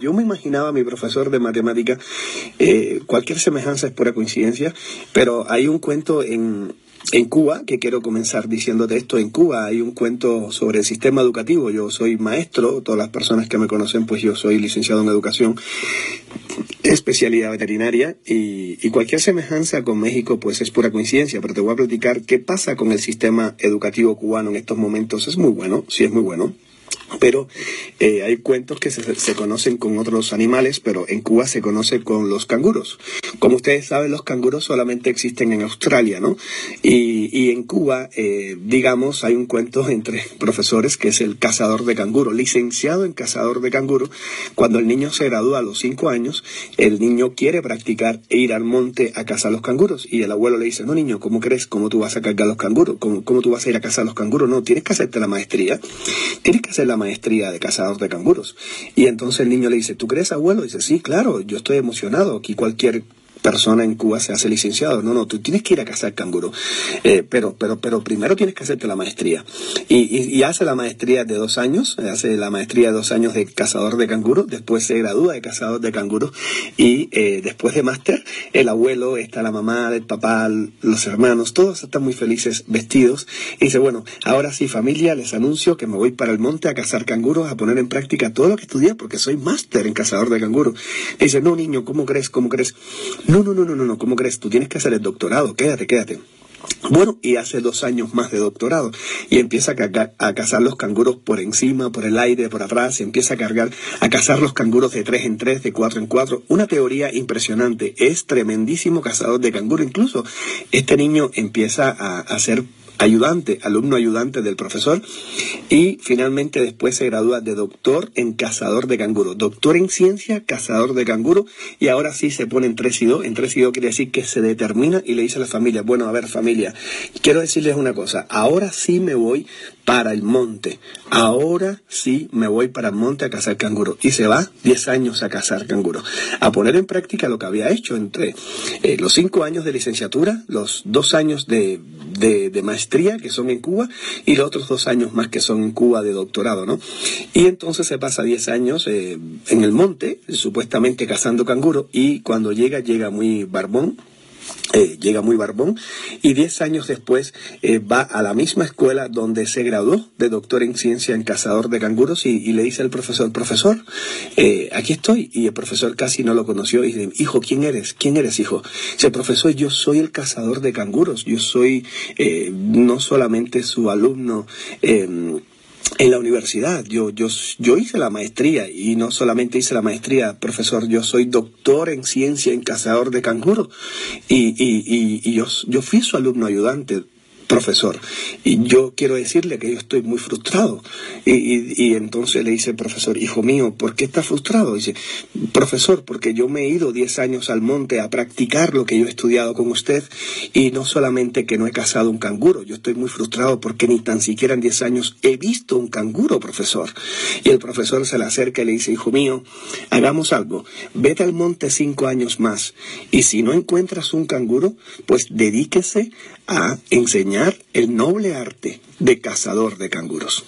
Yo me imaginaba a mi profesor de matemática, eh, cualquier semejanza es pura coincidencia, pero hay un cuento en, en Cuba, que quiero comenzar diciéndote esto, en Cuba hay un cuento sobre el sistema educativo. Yo soy maestro, todas las personas que me conocen, pues yo soy licenciado en educación, especialidad veterinaria, y, y, cualquier semejanza con México, pues es pura coincidencia. Pero te voy a platicar qué pasa con el sistema educativo cubano en estos momentos. Es muy bueno, sí es muy bueno. Pero eh, hay cuentos que se, conocen con otros animales, pero en Cuba se conoce con los canguros. Como ustedes saben, los canguros solamente existen en Australia, ¿no? Y, y en Cuba, eh, digamos, hay un cuento entre profesores que es el cazador de canguro, licenciado en cazador de canguro. Cuando el niño se gradúa a los cinco años, el niño quiere practicar e ir al monte a cazar los canguros. Y el abuelo le dice, no niño, ¿cómo crees? ¿Cómo tú vas a cargar los canguros? ¿Cómo, cómo tú vas a ir a cazar los canguros? No, tienes que hacerte la maestría. Tienes que hacer la maestría de cazador de canguros. Y entonces el niño le dice, ¿tú crees, abuelo? Y dice, sí, claro, yo estoy emocionado. Aquí cualquier persona en Cuba se hace licenciado. No, no, tú tienes que ir a cazar canguro. Eh, pero, pero, pero primero tienes que hacerte la maestría. Y, hace la maestría de dos años, hace la maestría de dos años de cazador de canguro, después se gradúa de cazador de canguro y eh, después de máster, el abuelo, está la mamá, el papá, los hermanos, todos están muy felices vestidos. Y dice, bueno, ahora sí familia, les anuncio que me voy para el monte a cazar canguros, a poner en práctica todo lo que estudié, porque soy máster en cazador de canguro. Y dice, no niño, ¿cómo crees? ¿Cómo crees? No, no, no, no, no, no, ¿cómo crees? Tú tienes que hacer el doctorado, quédate, quédate. Bueno, y hace dos años más de doctorado y empieza a, a, cazar los canguros por encima, por el aire, por atrás, empieza a cargar, a cazar los canguros de tres en tres, de cuatro en cuatro. Una teoría impresionante. Es tremendísimo cazador de canguro. Incluso este niño empieza a, a ser ayudante, alumno ayudante del profesor y finalmente después se gradúa de doctor en cazador de canguro, doctor en ciencia, cazador de canguro y ahora sí se pone en 3 y 2, en 3 y 2 quiere decir que se determina y le dice a la familia, bueno, a ver familia, quiero decirles una cosa, ahora sí me voy para el monte, ahora sí me voy para el monte a cazar canguro. Y se va 10 años a cazar canguro, a poner en práctica lo que había hecho entre eh, los 5 años de licenciatura, los 2 años de, de, maestría que son en Cuba y los otros dos años más que son en Cuba de doctorado, ¿no? Y entonces se pasa 10 años eh, en el monte, supuestamente cazando canguro y cuando llega, llega muy barbón, eh, llega muy barbón y 10 años después eh, va a la misma escuela donde se graduó de doctor en ciencia en cazador de canguros y, le dice al profesor, profesor, eh, aquí estoy. Y el profesor casi no lo conoció y dice, hijo, ¿quién eres? ¿Quién eres, hijo? Dice, profesor, yo soy el cazador de canguros, yo soy no solamente su alumno, eh, en la universidad. Yo, yo, yo hice la maestría y no solamente hice la maestría, profesor, yo soy doctor en ciencia en cazador de canguro y, y, y, y yo, yo fui su alumno ayudante profesor. Y yo quiero decirle que yo estoy muy frustrado. Y, y, entonces le dice el profesor, hijo mío, ¿por qué está frustrado? dice, profesor, porque yo me he ido 10 años al monte a practicar lo que yo he estudiado con usted y no solamente que no he cazado un canguro, yo estoy muy frustrado porque ni tan siquiera en 10 años he visto un canguro, profesor. Y el profesor se le acerca y le dice, hijo mío, hagamos algo, vete al monte cinco años más y si no encuentras un canguro, pues dedíquese a enseñar el noble arte de cazador de canguros.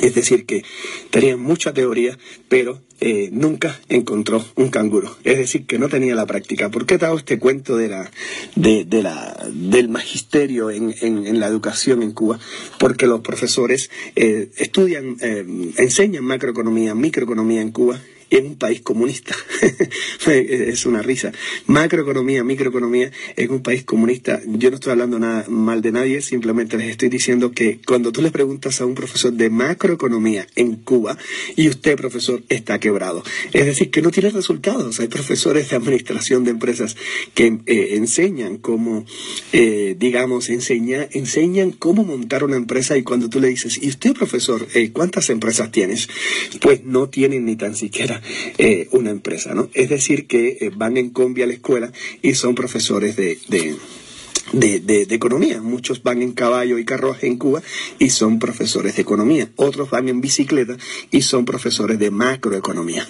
Es decir, que tenía mucha teoría, pero eh, nunca encontró un canguro. Es decir, que no tenía la práctica. ¿Por qué dado este cuento de la, de, la, del magisterio en, la educación en Cuba? Porque los profesores eh, estudian, eh, enseñan macroeconomía, microeconomía en Cuba en un país comunista. es una risa. Macroeconomía, microeconomía en un país comunista. Yo no estoy hablando nada mal de nadie, simplemente les estoy diciendo que cuando tú le preguntas a un profesor de macroeconomía en Cuba y usted, profesor, está quebrado. Es decir, que no tiene resultados. Hay profesores de administración de empresas que eh, enseñan cómo, eh, digamos, enseña, enseñan cómo montar una empresa y cuando tú le dices, ¿y usted, profesor, eh, cuántas empresas tienes? Pues no tienen ni tan siquiera eh, una empresa, ¿no? Es decir, que eh, van en combi a la escuela y son profesores de, de de, de, de, economía. Muchos van en caballo y carruaje en Cuba y son profesores de economía. Otros van en bicicleta y son profesores de macroeconomía.